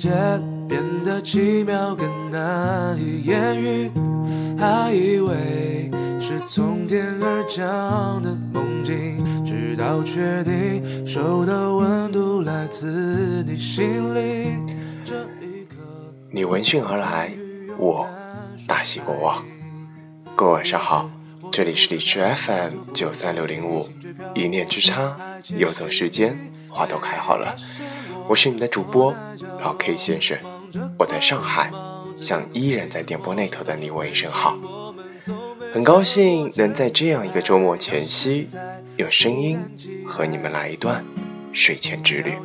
界变得奇妙，更难以言喻。还以为是从天而降的梦境，直到确定手的温度来自你心里。这一刻，你闻讯而来，我大喜过望。各位晚上好，这里是荔枝 FM 九三六零五，一念之差，游走时间，花都开好了。我是你的主播老 K 先生，我在上海，向依然在电波那头的你问一声好。很高兴能在这样一个周末前夕，有声音和你们来一段睡前之旅。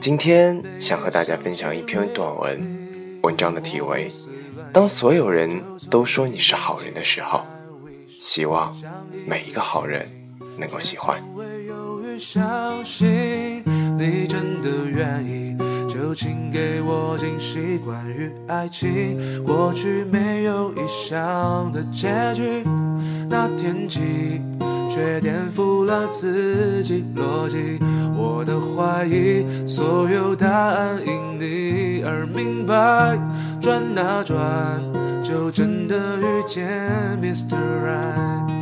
今天想和大家分享一篇短文，文章的题为《当所有人都说你是好人的时候》，希望每一个好人能够喜欢。你真的愿意，就请给我惊喜。关于爱情，过去没有意想的结局，那天起却颠覆了自己逻辑。我的怀疑，所有答案因你而明白。转啊转，就真的遇见 Mr. Right。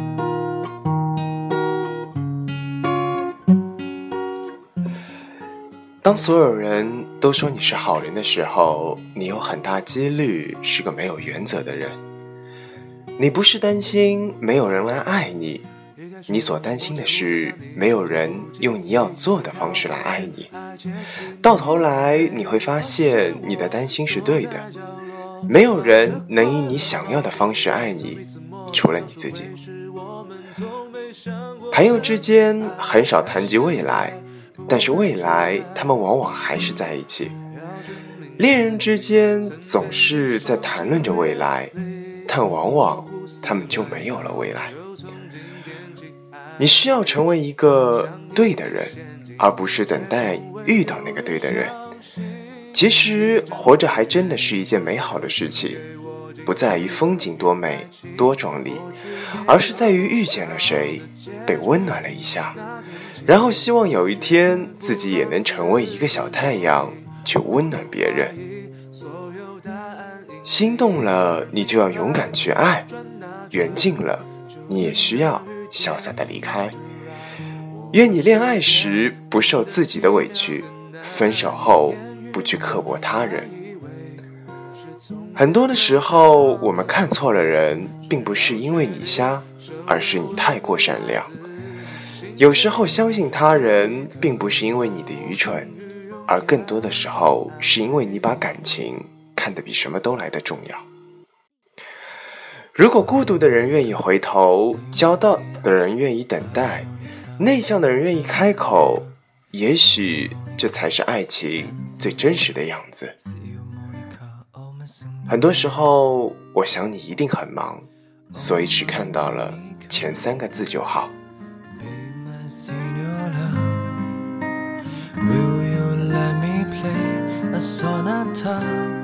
当所有人都说你是好人的时候，你有很大几率是个没有原则的人。你不是担心没有人来爱你，你所担心的是没有人用你要做的方式来爱你。到头来你会发现，你的担心是对的。没有人能以你想要的方式爱你，除了你自己。朋友之间很少谈及未来。但是未来，他们往往还是在一起。恋人之间总是在谈论着未来，但往往他们就没有了未来。你需要成为一个对的人，而不是等待遇到那个对的人。其实，活着还真的是一件美好的事情，不在于风景多美多壮丽，而是在于遇见了谁，被温暖了一下。然后希望有一天自己也能成为一个小太阳，去温暖别人。心动了，你就要勇敢去爱；缘尽了，你也需要潇洒的离开。愿你恋爱时不受自己的委屈，分手后不去刻薄他人。很多的时候，我们看错了人，并不是因为你瞎，而是你太过善良。有时候相信他人，并不是因为你的愚蠢，而更多的时候是因为你把感情看得比什么都来的重要。如果孤独的人愿意回头，交到的人愿意等待，内向的人愿意开口，也许这才是爱情最真实的样子。很多时候，我想你一定很忙，所以只看到了前三个字就好。Sonata?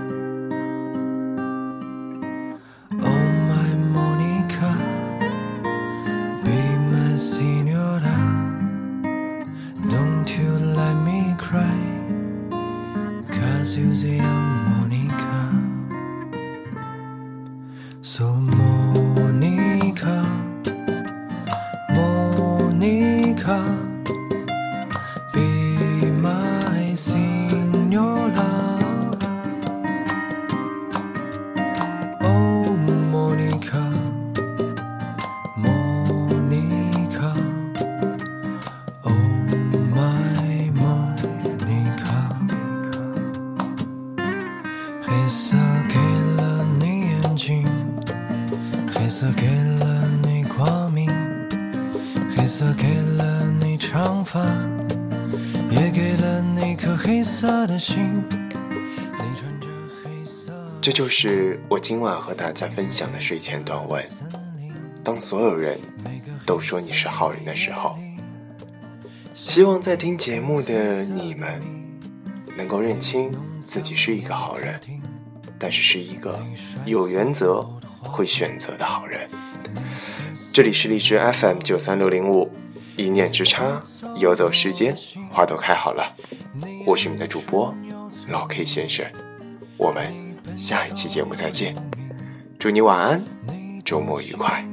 发明，黑色给了你长发，也给了你颗黑色的心。你穿着黑色这就是我今晚和大家分享的睡前短文。当所有人都说你是好人的时候，希望在听节目的你们能够认清自己是一个好人，但是是一个有原则、会选择的好人。这里是荔枝 FM 九三六零五，一念之差，游走时间，花都开好了。我是你的主播老 K 先生。我们下一期节目再见，祝你晚安，周末愉快。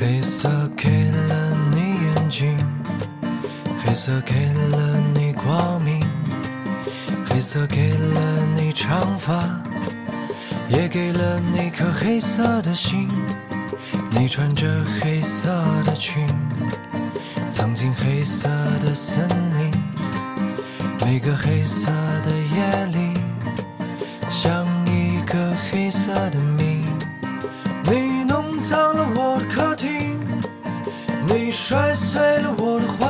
黑色给了你眼睛，黑色给了你光明，黑色给了你长发，也给了你颗黑色的心。你穿着黑色的裙，藏进黑色的森林。每个黑色的夜里，像一个黑色的谜。你弄脏了我的，你摔碎了我的花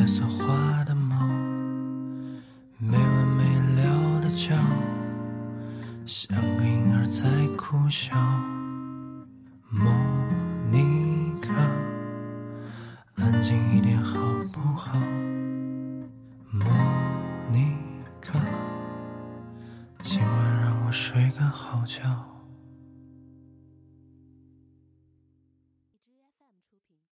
白色花的猫，没完没了的叫，像个婴儿在哭笑。莫妮卡，安静一点好不好？莫妮卡，今晚让我睡个好觉。